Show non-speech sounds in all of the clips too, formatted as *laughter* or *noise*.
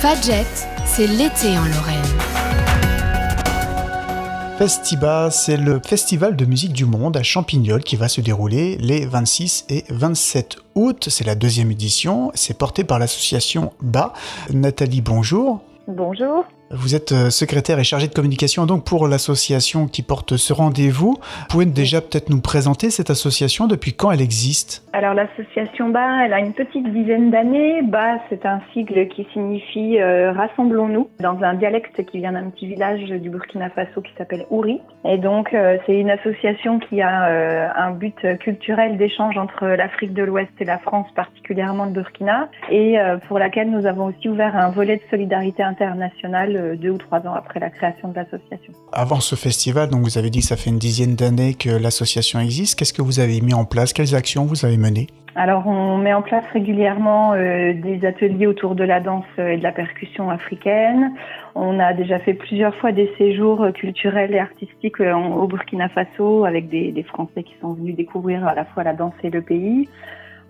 Fadjet, c'est l'été en Lorraine. Festiba, c'est le festival de musique du monde à Champignol qui va se dérouler les 26 et 27 août. C'est la deuxième édition. C'est porté par l'association BA. Nathalie, bonjour. Bonjour. Vous êtes euh, secrétaire et chargée de communication donc pour l'association qui porte ce rendez-vous. Vous pouvez déjà peut-être nous présenter cette association Depuis quand elle existe? Alors l'association BA, elle a une petite dizaine d'années. BA, c'est un sigle qui signifie euh, Rassemblons-nous dans un dialecte qui vient d'un petit village du Burkina Faso qui s'appelle Ouri. Et donc euh, c'est une association qui a un but culturel d'échange entre l'Afrique de l'Ouest et la France, particulièrement le Burkina, et pour laquelle nous avons aussi ouvert un volet de solidarité internationale euh, deux ou trois ans après la création de l'association. Avant ce festival, donc vous avez dit que ça fait une dizaine d'années que l'association existe. Qu'est-ce que vous avez mis en place? Quelles actions vous avez menées? Alors, on met en place régulièrement euh, des ateliers autour de la danse et de la percussion africaine. On a déjà fait plusieurs fois des séjours culturels et artistiques euh, au Burkina Faso avec des, des Français qui sont venus découvrir à la fois la danse et le pays.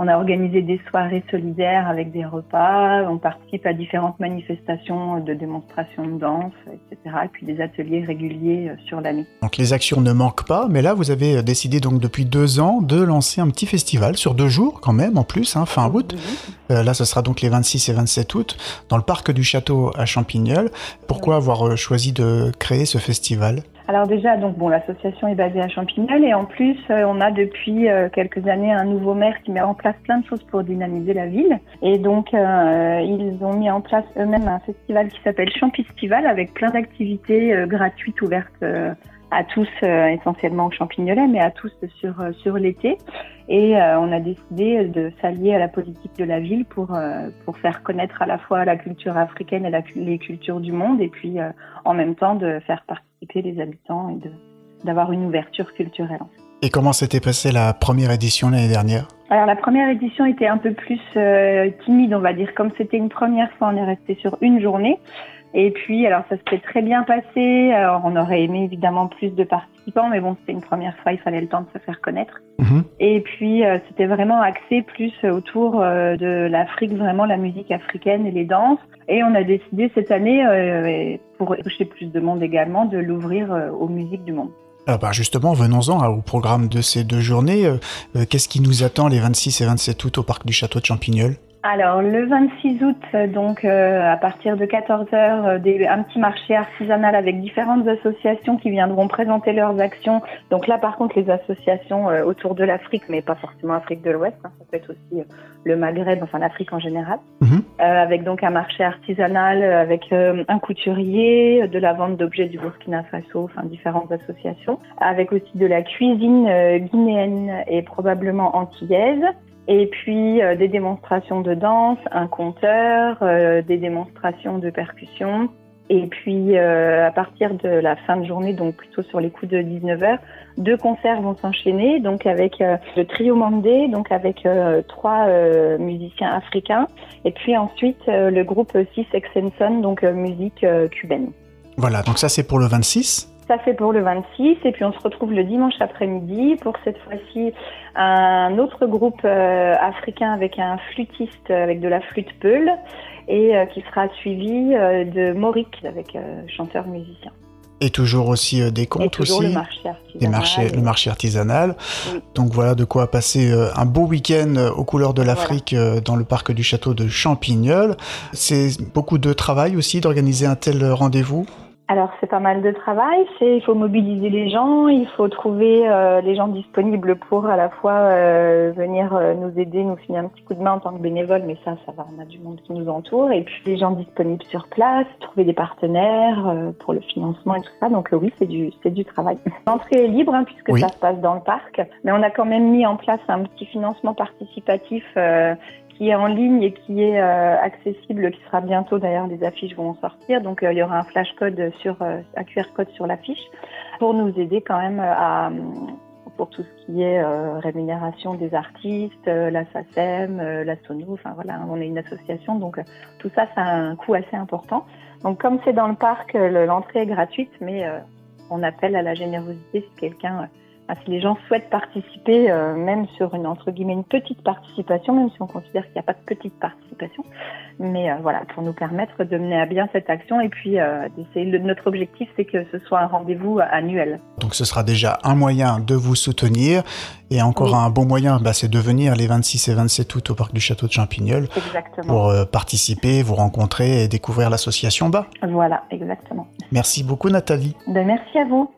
On a organisé des soirées solidaires avec des repas. On participe à différentes manifestations de démonstrations de danse, etc. Et puis des ateliers réguliers euh, sur l'année. Donc les actions ne manquent pas, mais là vous avez décidé donc depuis deux ans de lancer un petit festival sur deux jours quand même en plus, hein, fin août. Euh, là ce sera donc les 26 et 27 août dans le parc du château à Champignol. Pourquoi avoir euh, choisi de créer ce festival? Alors déjà, donc bon, l'association est basée à Champignol et en plus, euh, on a depuis euh, quelques années un nouveau maire qui met en place plein de choses pour dynamiser la ville. Et donc, euh, ils ont mis en place eux-mêmes un festival qui s'appelle Champistival avec plein d'activités gratuites ouvertes à tous, essentiellement aux Champignolais, mais à tous sur sur l'été. Et on a décidé de s'allier à la politique de la ville pour pour faire connaître à la fois la culture africaine et les cultures du monde, et puis en même temps de faire partie les habitants et d'avoir une ouverture culturelle. Et comment s'était passée la première édition l'année dernière? Alors la première édition était un peu plus euh, timide, on va dire. Comme c'était une première fois, on est resté sur une journée. Et puis, alors ça s'était très bien passé. Alors, on aurait aimé évidemment plus de participants, mais bon, c'était une première fois, il fallait le temps de se faire connaître. Mhm. Et puis, euh, c'était vraiment axé plus autour euh, de l'Afrique, vraiment la musique africaine et les danses. Et on a décidé cette année, euh, pour toucher plus de monde également, de l'ouvrir aux musiques du monde. Alors bah justement, venons-en au programme de ces deux journées. Qu'est-ce qui nous attend les 26 et 27 août au parc du Château de Champignol? Alors le 26 août, donc euh, à partir de 14 heures, euh, un petit marché artisanal avec différentes associations qui viendront présenter leurs actions. Donc là, par contre, les associations euh, autour de l'Afrique, mais pas forcément Afrique de l'Ouest, hein, ça peut être aussi le Maghreb, enfin l'Afrique en général, mhm. avec donc un marché artisanal, avec un couturier, de la vente d'objets du Burkina Faso, enfin différentes associations, avec aussi de la cuisine guinéenne et probablement antillaise. Et puis euh, des démonstrations de danse, un compteur, euh, des démonstrations de percussion. Et puis euh, à partir de la fin de journée, donc plutôt sur les coups de 19h, deux concerts vont s'enchaîner, donc avec le trio Mandé, donc avec trois musiciens africains, et puis ensuite le groupe Six Exenson, donc musique cubaine. Voilà, donc ça c'est pour le 26 ça fait pour le 26 et puis on se retrouve le dimanche après-midi pour cette fois-ci un autre groupe euh, africain avec un flûtiste avec de la flûte peule et euh, qui sera suivi euh, de Morik avec chanteur musicien. Et toujours aussi des contes et toujours aussi. Le marché artisanal. Des marchés, Le marché artisanal. Donc voilà de quoi passer un beau week-end aux couleurs de l'Afrique dans le parc du château de Champignol. C'est beaucoup de travail aussi d'organiser un tel rendez-vous? Alors c'est pas mal de travail, c'est il faut mobiliser les gens, il faut trouver euh, les gens disponibles pour à la fois euh, venir euh, nous aider, nous filer un petit coup de main en tant que bénévole, mais ça ça va, on a du monde qui nous entoure et puis les gens disponibles sur place, trouver des partenaires pour le financement et tout ça. Donc oui, c'est du c'est du travail. *laughs* L'entrée est libre hein, puisque ça se passe dans le parc, mais on a quand même mis en place un petit financement participatif qui est en ligne et qui est euh, accessible, qui sera bientôt d'ailleurs, les affiches vont sortir. Donc euh, il y aura un flash code sur euh, un QR code sur l'affiche pour nous aider quand même à pour tout ce qui est rémunération des artistes, la SACEM, la SONU, enfin voilà, on est une association, donc tout ça, ça a un coût assez important. Donc comme c'est dans le parc, l'entrée est gratuite, mais on appelle à la générosité si quelqu'un si les gens souhaitent participer, euh, même sur une entre guillemets une petite participation, même si on considère qu'il n'y a pas de petite participation, mais euh, voilà, pour nous permettre de mener à bien cette action et puis euh. Notre objectif, c'est que ce soit un rendez-vous annuel. Donc ce sera déjà un moyen de vous soutenir et encore un bon moyen, bah, c'est de venir les 26 et 27 août au parc du château de Champignol pour participer, vous rencontrer et découvrir l'association Bas. Voilà, exactement. Merci beaucoup Nathalie. Ben, merci à vous.